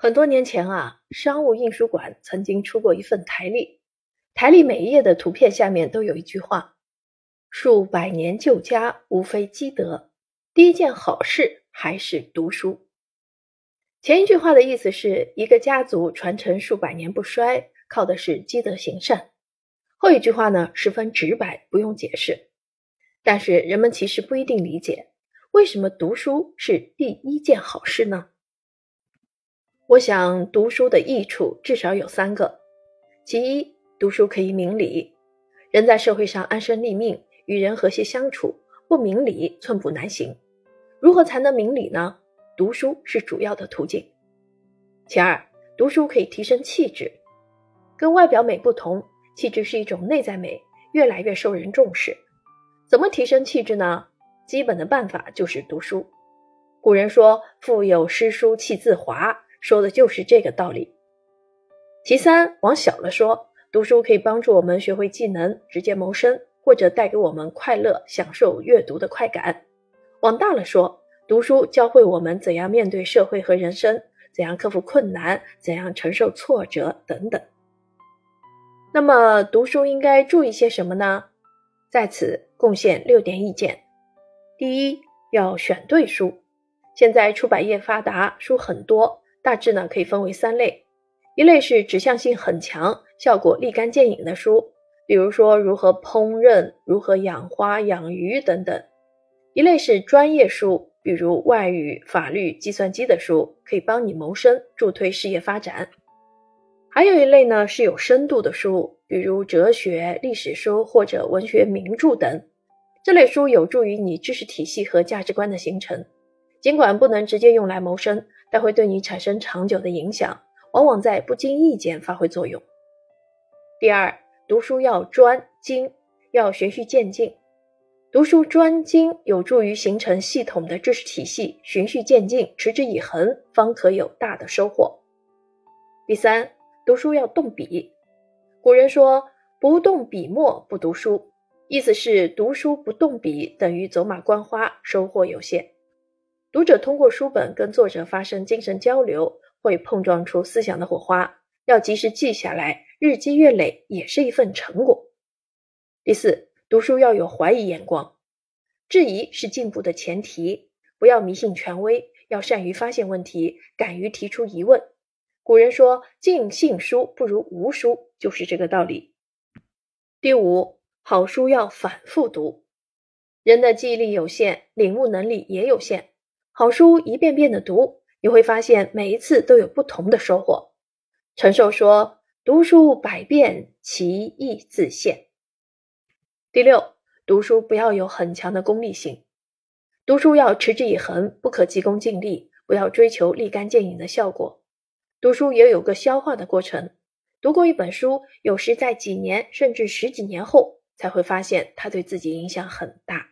很多年前啊，商务印书馆曾经出过一份台历，台历每一页的图片下面都有一句话：“数百年旧家，无非积德，第一件好事还是读书。”前一句话的意思是一个家族传承数百年不衰，靠的是积德行善。后一句话呢，十分直白，不用解释。但是人们其实不一定理解，为什么读书是第一件好事呢？我想读书的益处至少有三个。其一，读书可以明理。人在社会上安身立命，与人和谐相处，不明理寸步难行。如何才能明理呢？读书是主要的途径。其二，读书可以提升气质。跟外表美不同，气质是一种内在美，越来越受人重视。怎么提升气质呢？基本的办法就是读书。古人说：“腹有诗书气自华。”说的就是这个道理。其三，往小了说，读书可以帮助我们学会技能，直接谋生，或者带给我们快乐，享受阅读的快感。往大了说，读书教会我们怎样面对社会和人生，怎样克服困难，怎样承受挫折等等。那么，读书应该注意些什么呢？在此贡献六点意见。第一，要选对书。现在出版业发达，书很多。大致呢可以分为三类，一类是指向性很强、效果立竿见影的书，比如说如何烹饪、如何养花、养鱼等等；一类是专业书，比如外语、法律、计算机的书，可以帮你谋生、助推事业发展；还有一类呢是有深度的书，比如哲学、历史书或者文学名著等，这类书有助于你知识体系和价值观的形成，尽管不能直接用来谋生。但会对你产生长久的影响，往往在不经意间发挥作用。第二，读书要专精，要循序渐进。读书专精有助于形成系统的知识体系，循序渐进，持之以恒，方可有大的收获。第三，读书要动笔。古人说：“不动笔墨，不读书。”意思是读书不动笔等于走马观花，收获有限。读者通过书本跟作者发生精神交流，会碰撞出思想的火花，要及时记下来，日积月累也是一份成果。第四，读书要有怀疑眼光，质疑是进步的前提，不要迷信权威，要善于发现问题，敢于提出疑问。古人说“尽信书不如无书”，就是这个道理。第五，好书要反复读，人的记忆力有限，领悟能力也有限。好书一遍遍的读，你会发现每一次都有不同的收获。陈寿说：“读书百遍，其义自现。”第六，读书不要有很强的功利性，读书要持之以恒，不可急功近利，不要追求立竿见影的效果。读书也有个消化的过程，读过一本书，有时在几年甚至十几年后才会发现它对自己影响很大。